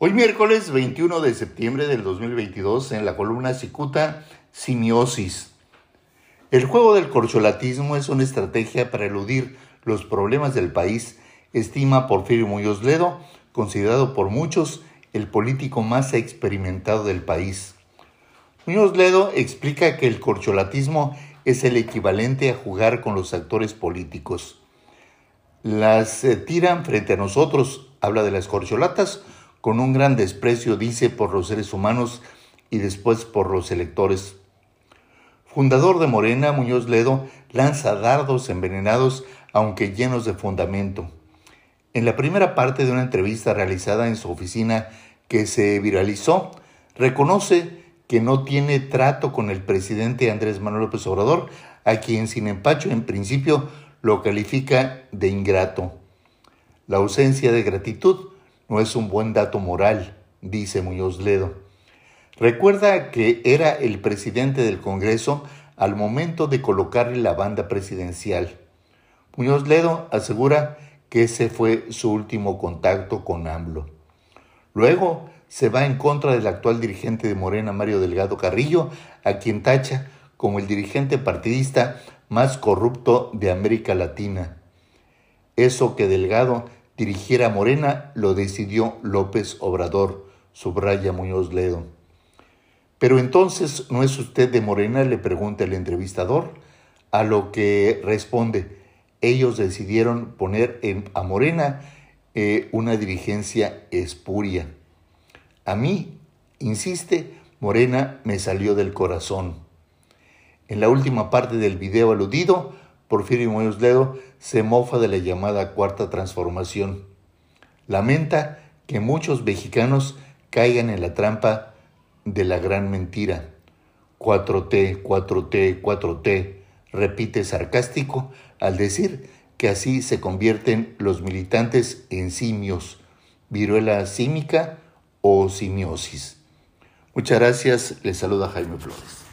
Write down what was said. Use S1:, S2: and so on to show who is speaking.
S1: Hoy miércoles 21 de septiembre del 2022 en la columna Cicuta Simiosis. El juego del corcholatismo es una estrategia para eludir los problemas del país, estima Porfirio Muñoz Ledo, considerado por muchos el político más experimentado del país. Muñoz Ledo explica que el corcholatismo es el equivalente a jugar con los actores políticos. Las eh, tiran frente a nosotros, habla de las corcholatas, con un gran desprecio, dice, por los seres humanos y después por los electores. Fundador de Morena, Muñoz Ledo lanza dardos envenenados, aunque llenos de fundamento. En la primera parte de una entrevista realizada en su oficina que se viralizó, reconoce que no tiene trato con el presidente Andrés Manuel López Obrador, a quien sin empacho en principio lo califica de ingrato. La ausencia de gratitud no es un buen dato moral, dice Muñoz Ledo. Recuerda que era el presidente del Congreso al momento de colocarle la banda presidencial. Muñoz Ledo asegura que ese fue su último contacto con AMLO. Luego se va en contra del actual dirigente de Morena, Mario Delgado Carrillo, a quien tacha como el dirigente partidista más corrupto de América Latina. Eso que Delgado dirigiera Morena lo decidió López Obrador, subraya Muñoz Ledo. Pero entonces, ¿no es usted de Morena? le pregunta el entrevistador, a lo que responde, ellos decidieron poner en, a Morena eh, una dirigencia espuria. A mí, insiste, Morena me salió del corazón. En la última parte del video aludido, Porfirio Muñoz Ledo se mofa de la llamada cuarta transformación. Lamenta que muchos mexicanos caigan en la trampa de la gran mentira. 4T, 4T, 4T, repite sarcástico al decir que así se convierten los militantes en simios, viruela símica o simiosis. Muchas gracias, les saluda Jaime Flores.